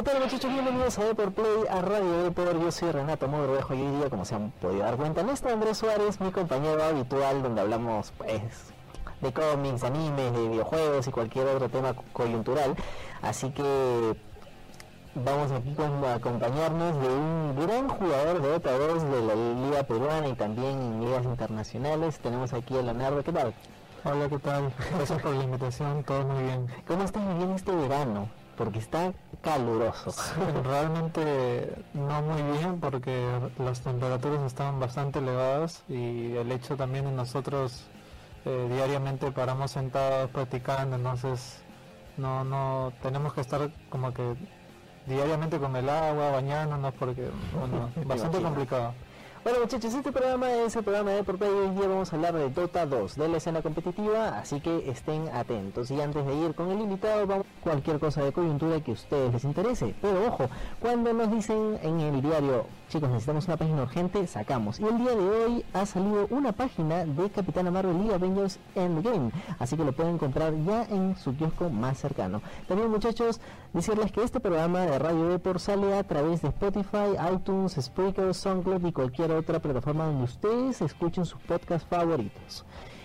¿Qué tal muchachos? Bienvenidos a por Play, a Radio Depor. Yo soy Renato Mogrovejo y hoy día, como se han podido dar cuenta, no está Andrés Suárez, mi compañero habitual, donde hablamos pues de cómics, animes, de videojuegos y cualquier otro tema coyuntural. Así que vamos aquí a acompañarnos de un gran jugador de Dota 2 de la Liga Peruana y también en ligas internacionales. Tenemos aquí a Leonardo, ¿qué tal? Hola, ¿qué tal? Gracias por la invitación, todo muy bien. ¿Cómo estás viviendo este verano? Porque está caluroso. realmente no muy bien porque las temperaturas están bastante elevadas y el hecho también de nosotros eh, diariamente paramos sentados practicando, entonces no, no tenemos que estar como que diariamente con el agua, bañándonos porque bueno, bastante complicado. Bueno muchachos, este programa es el programa de Por y hoy día vamos a hablar de Dota 2, de la escena competitiva, así que estén atentos. Y antes de ir con el invitado, vamos a cualquier cosa de coyuntura que a ustedes les interese. Pero ojo, cuando nos dicen en el diario, chicos, necesitamos una página urgente, sacamos. Y el día de hoy ha salido una página de Capitana Marvel y Avengers Endgame, así que lo pueden encontrar ya en su kiosco más cercano. También muchachos, decirles que este programa de Radio Depor sale a través de Spotify, iTunes, Spreaker, SoundCloud y cualquier otra plataforma donde ustedes escuchen sus podcasts favoritos.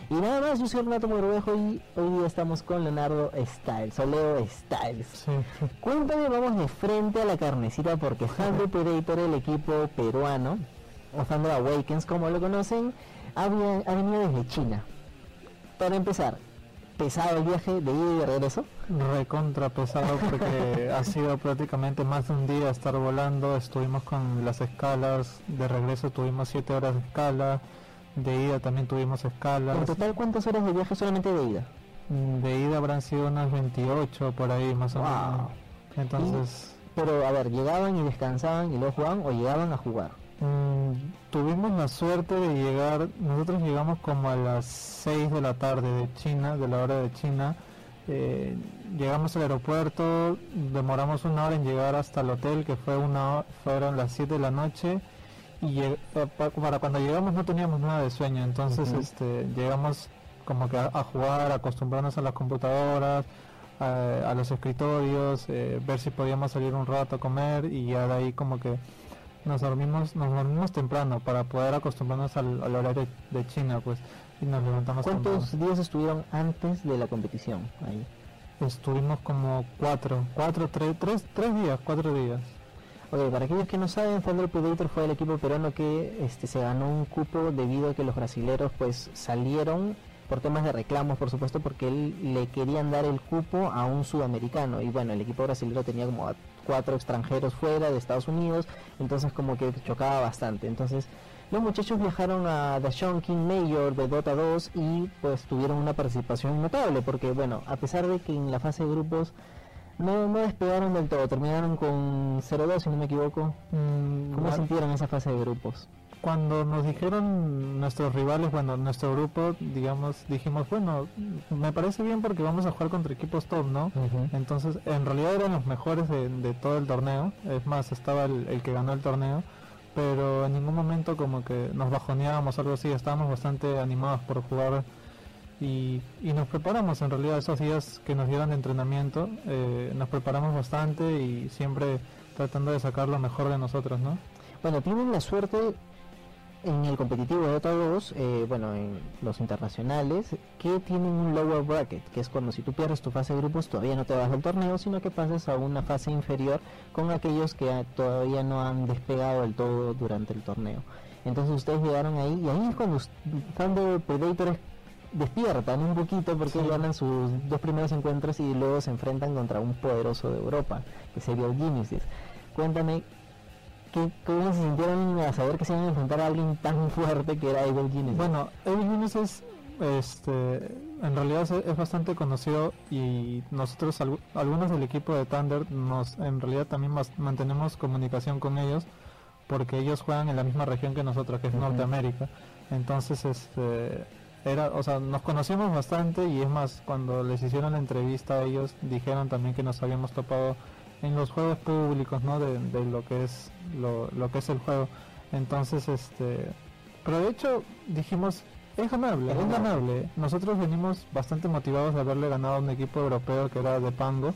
Y nada más, yo soy Renato Morovejo y hoy día estamos con Leonardo Styles, o Leo Styles. Cuéntame, vamos de frente a la carnecita porque Thunder Predator, el equipo peruano, o Thunder Awakens como lo conocen, ha, ha venido desde China. Para empezar, pesado el viaje de ida y de regreso? Recontra pesado porque ha sido prácticamente más de un día estar volando, estuvimos con las escalas, de regreso tuvimos 7 horas de escala, de ida también tuvimos escalas. ¿En total cuántas horas de viaje solamente de ida? Mm, de ida habrán sido unas 28 por ahí más o menos. Entonces... pero a ver, ¿llegaban y descansaban y luego jugaban o llegaban a jugar? Mm, tuvimos la suerte de llegar, nosotros llegamos como a las 6 de la tarde de China, de la hora de China. Eh, llegamos al aeropuerto, demoramos una hora en llegar hasta el hotel, que fue una fueron las 7 de la noche. Y para cuando llegamos no teníamos nada de sueño, entonces este, llegamos como que a, jugar, acostumbrarnos a las computadoras, a, los escritorios, eh, ver si podíamos salir un rato a comer y ya de ahí como que nos dormimos, nos dormimos temprano para poder acostumbrarnos al, horario de China, pues, y nos levantamos ¿Cuántos días estuvieron antes de la competición ahí? Estuvimos como cuatro, cuatro, tres, tres, tres días, cuatro días. Ok, para aquellos que no saben, Thunder Predator fue el equipo peruano que este, se ganó un cupo debido a que los brasileros pues salieron por temas de reclamos, por supuesto, porque él, le querían dar el cupo a un sudamericano. Y bueno, el equipo brasileño tenía como cuatro extranjeros fuera de Estados Unidos, entonces como que chocaba bastante. Entonces los muchachos viajaron a The King Mayor de Dota 2 y pues tuvieron una participación notable, porque bueno, a pesar de que en la fase de grupos no, no despegaron del todo, terminaron con 0-2 si no me equivoco. Mm, ¿Cómo sintieron esa fase de grupos? cuando nos dijeron nuestros rivales, bueno, nuestro grupo, digamos, dijimos, bueno, me parece bien porque vamos a jugar contra equipos top, ¿no? Entonces, en realidad eran los mejores de, todo el torneo, es más, estaba el, que ganó el torneo, pero en ningún momento como que nos bajoneábamos algo así, estábamos bastante animados por jugar y, nos preparamos en realidad esos días que nos dieron de entrenamiento, eh, nos preparamos bastante y siempre tratando de sacar lo mejor de nosotros, ¿no? Bueno, tienen la suerte en el competitivo de 2, eh, bueno, en los internacionales, que tienen un lower bracket, que es cuando si tú pierdes tu fase de grupos todavía no te vas del torneo, sino que pasas a una fase inferior con aquellos que todavía no han despegado del todo durante el torneo. Entonces ustedes llegaron ahí y ahí es cuando Thunder Predators despiertan un poquito porque ganan sus dos primeros encuentros y luego se enfrentan contra un poderoso de Europa, que sería el Genesis. Cuéntame ¿Cómo se sintieron a saber que se iban a enfrentar a alguien tan fuerte que era Evil Genius? Bueno, Evil Genius es, este, en realidad es, bastante conocido y nosotros, algunos del equipo de Thunder, nos, en realidad también mantenemos comunicación con ellos porque ellos juegan en la misma región que nosotros, que es Norteamérica. Entonces, este, era, o sea, nos conocemos bastante y es más, cuando les hicieron la entrevista a ellos, dijeron también que nos habíamos topado en los juegos públicos, ¿no? De, lo que es lo, que es el juego. Entonces, este, pero de hecho dijimos es ganable, es ganable. Nosotros venimos bastante motivados de haberle ganado a un equipo europeo que era de Pango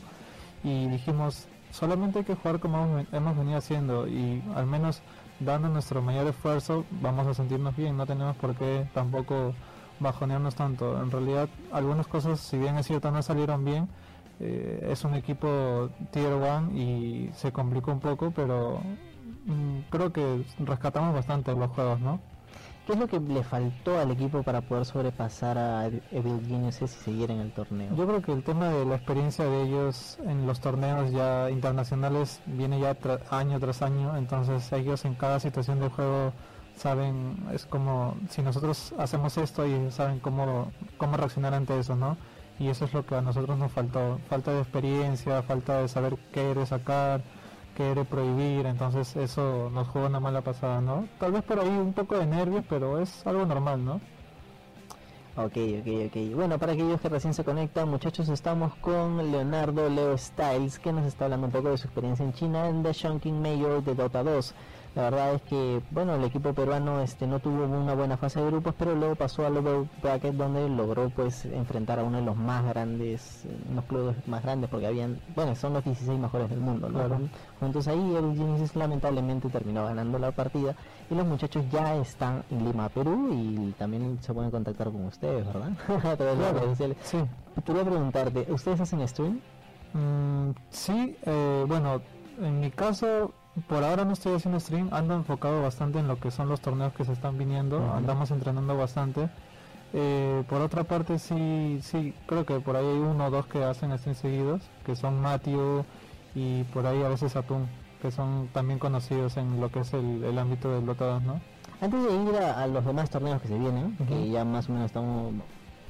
y dijimos solamente hay que jugar como hemos venido haciendo y al menos dando nuestro mayor esfuerzo vamos a sentirnos bien, no tenemos por qué tampoco bajonearnos tanto. En realidad algunas cosas, si bien es cierto, no salieron bien, eh, es un equipo tier 1 y se complicó un poco, pero mm, creo que rescatamos bastante los juegos, ¿no? ¿Qué es lo que le faltó al equipo para poder sobrepasar a Evil Geniuses y seguir en el torneo? Yo creo que el tema de la experiencia de ellos en los torneos ya internacionales viene ya año tras año, entonces ellos en cada situación de juego saben, es como si nosotros hacemos esto y saben cómo, cómo reaccionar ante eso, ¿no? Y eso es lo que a nosotros nos faltó, falta de experiencia, falta de saber qué eres sacar, quiere prohibir, entonces eso nos juega una mala pasada, ¿no? Tal vez por ahí un poco de nervios, pero es algo normal, ¿no? Ok, ok, ok. Bueno, para aquellos que recién se conectan, muchachos, estamos con Leonardo Leo Styles, que nos está hablando un poco de su experiencia en China en The Shunking Mayor de Dota 2. La verdad es que, bueno, el equipo peruano este no tuvo una buena fase de grupos, pero luego pasó al Over Bracket donde logró pues enfrentar a uno de los más grandes, unos clubes más grandes, porque habían, bueno, son los 16 mejores del mundo, ¿no? Entonces ahí el Genesis lamentablemente terminó ganando la partida y los muchachos ya están en Lima, Perú y también se pueden contactar con ustedes, ¿verdad? a través de las redes sociales. Sí. Quería preguntarte, ¿ustedes hacen stream? Mm, sí, eh, bueno, en mi caso por ahora no estoy haciendo stream, ando enfocado bastante en lo que son los torneos que se están viniendo, andamos entrenando bastante. Eh, por otra parte, sí, sí, creo que por ahí hay uno o dos que hacen stream seguidos, que son Matthew y por ahí a veces Atún, que son también conocidos en lo que es el, ámbito del Dota ¿no? Antes de ir a, los demás torneos que se vienen, que ya más o menos estamos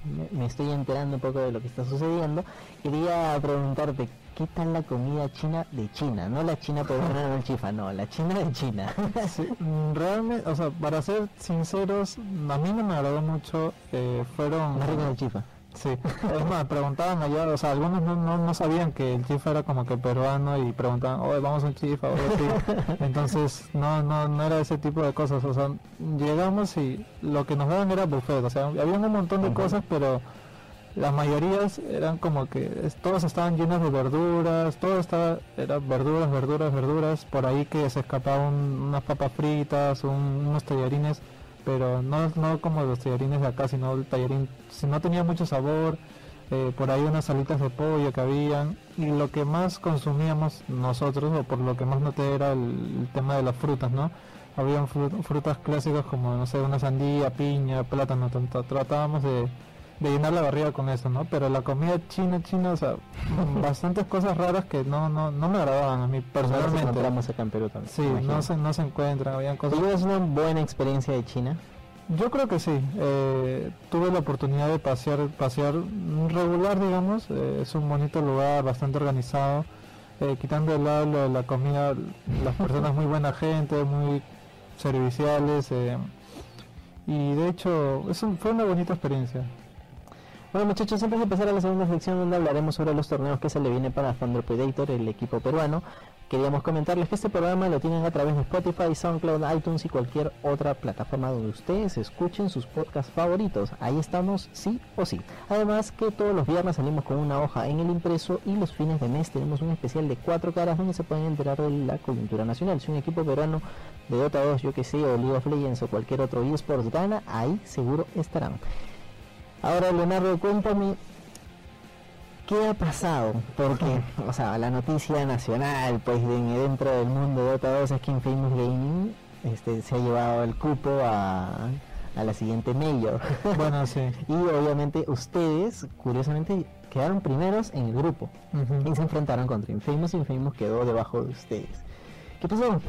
me, estoy enterando un poco de lo que está sucediendo, quería preguntarte, ¿qué tal la comida china de China? No la china peruana, no el chifa, no, la china de China. Mm, realmente, o sea, para ser sinceros, a mí no me agradó mucho, eh, fueron... Del chifa. Sí, es más, preguntaban allá, o sea, algunos no, no, no, sabían que el chifa era como que peruano y preguntaban, oye, vamos a un chifa, oye, sí. Entonces, no, no, no era ese tipo de cosas, o sea, llegamos y lo que nos daban era buffet, o sea, había un montón de cosas, pero las mayorías eran como que todos estaban llenos de verduras, todo estaba, era verduras, verduras, verduras, por ahí que se escapaban unas papas fritas, unos tallarines pero no, no como los tallarines de acá, sino el tallarín, si no tenía mucho sabor, eh, por ahí unas salitas de pollo que habían, y lo que más consumíamos nosotros, o por lo que más noté, era el, tema de las frutas, ¿no? Habían frutas clásicas como, no sé, una sandía, piña, plátano, tratábamos de de llenar la barriga con eso, ¿no? Pero la comida china, china, o sea, bastantes cosas raras que no, no, no me agradaban a mí personalmente. No encontramos acá en Perú también. Sí, no se, no se encuentran, habían cosas. ¿Tuviste una buena experiencia de China? Yo creo que sí. Eh, tuve la oportunidad de pasear, pasear regular, digamos. Eh, es un bonito lugar, bastante organizado. Eh, quitando el lado de la comida, las personas muy buena gente, muy serviciales. y de hecho, eso fue una bonita experiencia. Bueno muchachos, antes de empezar a la segunda sección donde hablaremos sobre los torneos que se le viene para Thunder Predator, el equipo peruano, queríamos comentarles que este programa lo tienen a través de Spotify, SoundCloud, iTunes y cualquier otra plataforma donde ustedes escuchen sus podcasts favoritos. Ahí estamos sí o sí. Además que todos los viernes salimos con una hoja en el impreso y los fines de mes tenemos un especial de cuatro caras donde se pueden enterar de la coyuntura nacional. Si un equipo peruano de Dota 2, yo que sé, o League of Legends o cualquier otro eSports gana, ahí seguro estarán. Ahora, Leonardo, cuéntame qué ha pasado, porque, o sea, la noticia nacional, pues dentro del mundo de Dota 2 es que Infamous Gaming este, se ha llevado el cupo a, la siguiente Major. Bueno, sí. y obviamente ustedes, curiosamente, quedaron primeros en el grupo y se enfrentaron contra Infamous y Infamous quedó debajo de ustedes. ¿Qué pasó?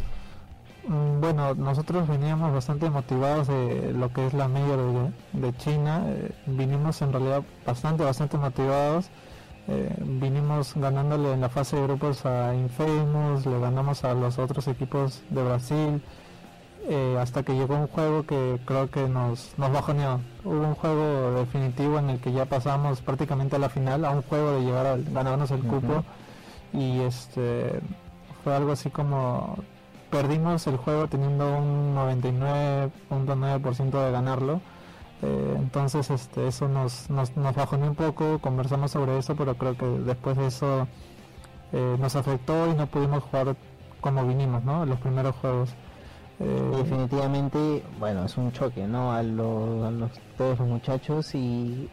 Mm, bueno, nosotros veníamos bastante motivados de lo que es la media de, China. Eh, vinimos en realidad bastante, bastante motivados. Eh, vinimos ganándole en la fase de grupos a Infamous, le ganamos a los otros equipos de Brasil. Eh, hasta que llegó un juego que creo que nos, nos bajoneó. Hubo un juego definitivo en el que ya pasamos prácticamente a la final, a un juego de llegar a ganarnos el cupo. Y este fue algo así como perdimos el juego teniendo un 99.9% de ganarlo. Eh, entonces este, eso nos, nos, nos bajonó un poco, conversamos sobre eso, pero creo que después de eso eh, nos afectó y no pudimos jugar como vinimos, ¿no? Los primeros juegos. Eh, definitivamente, bueno, es un choque, ¿no? A los, todos los muchachos y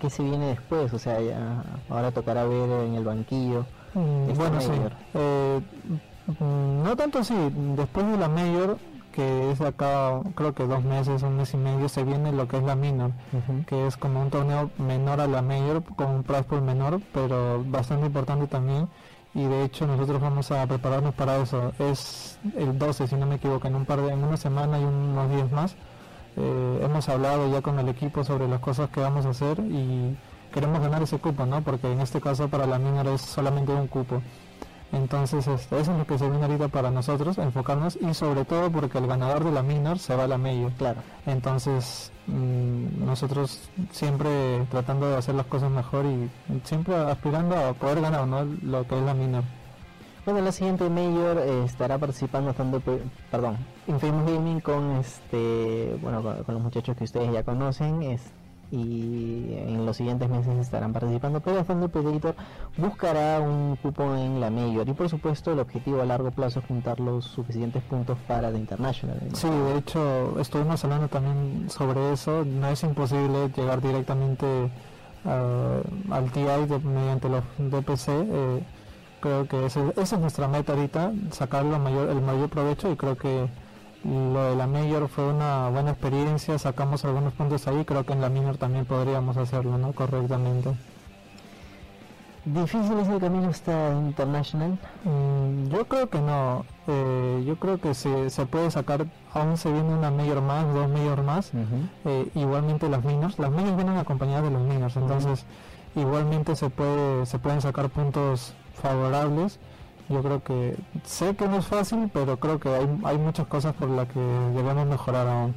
qué se viene después, o sea, ya ahora tocará ver en el banquillo. Mm, bueno, sí. Eh, no tanto así, después de la mayor, que es acá creo que dos meses, un mes y medio, se viene lo que es la minor, que es como un torneo menor a la mayor, con un prize pool menor, pero bastante importante también y de hecho nosotros vamos a prepararnos para eso. Es el 12, si no me equivoco, en un par de, en una semana y unos días más. Eh, hemos hablado ya con el equipo sobre las cosas que vamos a hacer y queremos ganar ese cupo, ¿no? Porque en este caso para la minera es solamente un cupo. Entonces este, eso es lo que se viene ahorita para nosotros, enfocarnos y sobre todo porque el ganador de la minor se va a la mayor. Claro. Entonces mm, nosotros siempre tratando de hacer las cosas mejor y siempre aspirando a poder ganar ¿no? lo que es la minor. Bueno, la siguiente mayor eh, estará participando estando, perdón, Infamous Gaming con este, bueno, con, los muchachos que ustedes ya conocen, este y en los siguientes meses estarán participando, pero Fondo Predator buscará un cupo en la Major y por supuesto el objetivo a largo plazo es juntar los suficientes puntos para The International. Sí, de hecho estuvimos hablando también sobre eso, no es imposible llegar directamente uh, al TI mediante los DPC. Eh, creo que esa es nuestra meta ahorita, sacar mayor, el mayor provecho y creo que lo de la Major fue una buena experiencia, sacamos algunos puntos ahí, creo que en la Minor también podríamos hacerlo, ¿no? Correctamente. ¿Difícil es el camino hasta International? Mm, yo creo que no. Eh, yo creo que se, se puede sacar, aún se viene una Major más, dos Major más. Eh, igualmente las Minors, las Minors vienen acompañadas de los Minors, entonces igualmente se puede se pueden sacar puntos favorables yo creo que sé que no es fácil, pero creo que hay, hay muchas cosas por las que debemos mejorar aún.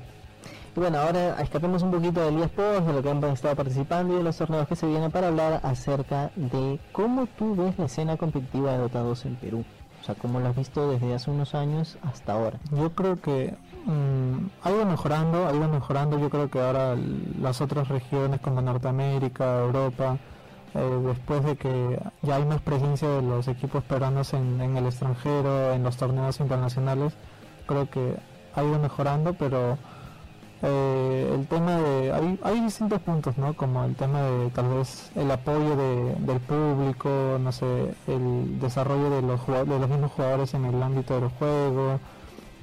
Y bueno, ahora escapemos un poquito del eSports, de lo que han estado participando y de los torneos que se vienen para hablar acerca de cómo tú ves la escena competitiva de Dota 2 en Perú. O sea, cómo lo has visto desde hace unos años hasta ahora. Yo creo que mmm, ha ido mejorando, ha ido mejorando. Yo creo que ahora las otras regiones como Norteamérica, Europa, eh, después de que ya hay más presencia de los equipos peruanos en, el extranjero, en los torneos internacionales, creo que ha ido mejorando, pero eh, el tema de hay, hay distintos puntos no como el tema de tal vez el apoyo del público no sé el desarrollo de los de los mismos jugadores en el ámbito del juego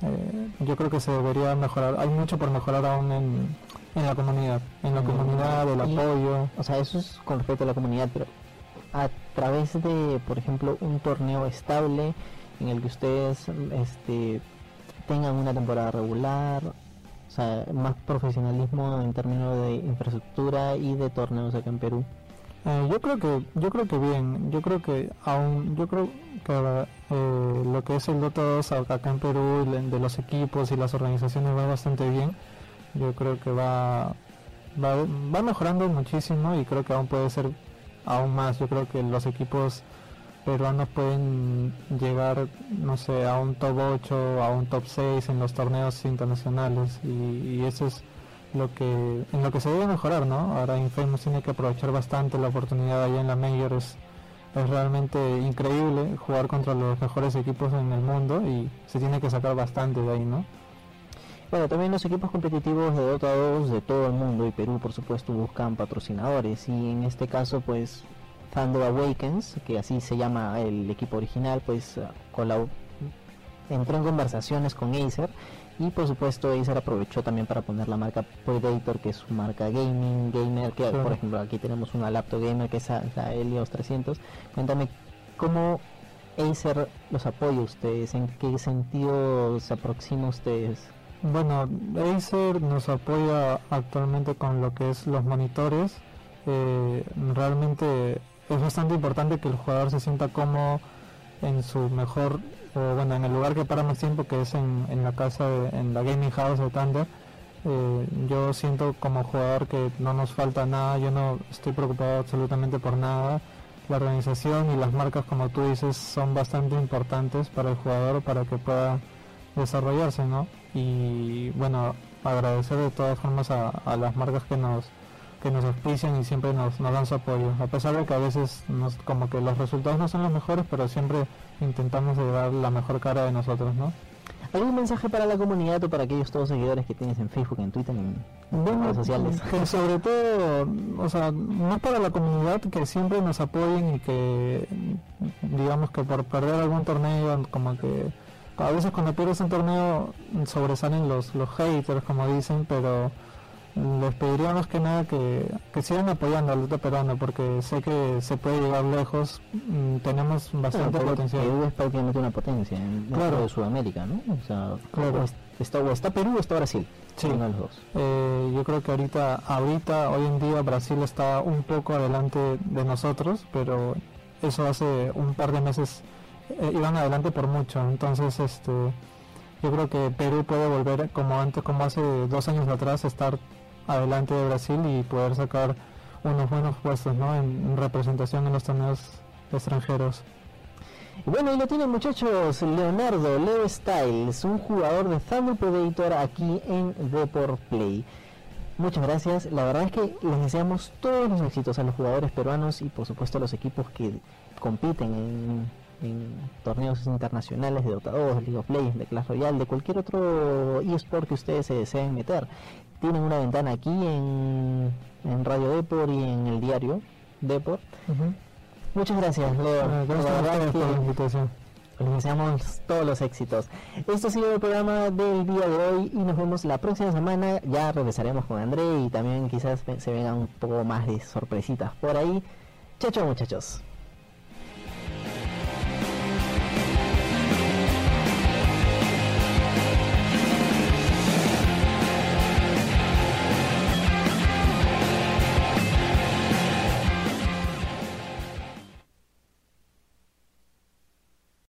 eh, yo creo que se debería mejorar hay mucho por mejorar aún en, en la comunidad, en la comunidad, el apoyo. O sea, eso es con respecto a la comunidad, pero a través de, por ejemplo, un torneo estable en el que ustedes este, tengan una temporada regular, o sea, más profesionalismo en términos de infraestructura y de torneos acá en Perú. Eh, yo creo que yo creo que bien, yo creo que aún yo creo que eh, lo que es el Dota 2 acá en Perú de los equipos y las organizaciones va bastante bien. Yo creo que va, va, mejorando muchísimo y creo que aún puede ser aún más. Yo creo que los equipos peruanos pueden llegar, no sé, a un top 8, a un top 6 en los torneos internacionales. Y, eso es lo que en lo que se debe mejorar, ¿no? Ahora Infamous tiene que aprovechar bastante la oportunidad allá en la Major es, realmente increíble jugar contra los mejores equipos en el mundo y se tiene que sacar bastante de ahí, ¿no? Bueno, también los equipos competitivos de Dota 2 de todo el mundo y Perú, por supuesto, buscan patrocinadores. Y en este caso, pues, Thunder Awakens, que así se llama el equipo original, pues, la, entró en conversaciones con Acer. Y por supuesto, Acer aprovechó también para poner la marca Predator, que es su marca gaming, gamer, que por ejemplo aquí tenemos una laptop gamer que es la Helios 300. Cuéntame cómo Acer los apoya ustedes, en qué sentido se aproxima a ustedes bueno, Acer nos apoya actualmente con lo que es los monitores. Eh, realmente es bastante importante que el jugador se sienta cómodo en su mejor, o bueno, en el lugar que para más tiempo, que es en, la casa, en la gaming house de Thunder. Eh, yo siento como jugador que no nos falta nada, yo no estoy preocupado absolutamente por nada. La organización y las marcas, como tú dices, son bastante importantes para el jugador para que pueda desarrollarse, ¿no? Y bueno, agradecer de todas formas a, las marcas que nos que nos auspician y siempre nos, nos dan su apoyo. A pesar de que a veces nos, como que los resultados no son los mejores, pero siempre intentamos dar la mejor cara de nosotros, ¿no? ¿Algún mensaje para la comunidad o para aquellos todos seguidores que tienes en Facebook, en Twitter, en redes sociales? Que sobre todo, o sea, no para la comunidad que siempre nos apoyen y que, digamos que por perder algún torneo, como que a veces cuando pierdes un torneo sobresalen los, los haters, como dicen, pero les pediría más que nada que, sigan apoyando al luto peruano porque sé que se puede llegar lejos, mm, tenemos bastante potencial. Perú es prácticamente una potencia en claro. de Sudamérica, ¿no? O sea, claro. está, está Perú o está Brasil. Sí. Uno de los dos. Eh, yo creo que ahorita, ahorita, hoy en día Brasil está un poco adelante de nosotros, pero eso hace un par de meses eh, iban adelante por mucho, entonces este yo creo que Perú puede volver como antes, como hace dos años atrás, estar adelante de Brasil y poder sacar unos buenos puestos ¿no? en, representación en los torneos extranjeros. Bueno, y lo tienen muchachos, Leonardo Leo Styles, un jugador de Thunder Predator aquí en Deport Play. Muchas gracias, la verdad es que les deseamos todos los éxitos a los jugadores peruanos y por supuesto a los equipos que compiten en, en torneos internacionales de Dota 2, League of Legends, de Clash Royale, de cualquier otro eSport que ustedes se deseen meter tienen una ventana aquí en, en Radio Deport y en el diario Deport. Muchas gracias, Leo. gracias por la invitación. Les deseamos todos los éxitos. Esto ha sido el programa del día de hoy y nos vemos la próxima semana. Ya regresaremos con André y también quizás se vengan un poco más de sorpresitas por ahí. Chao, chao muchachos.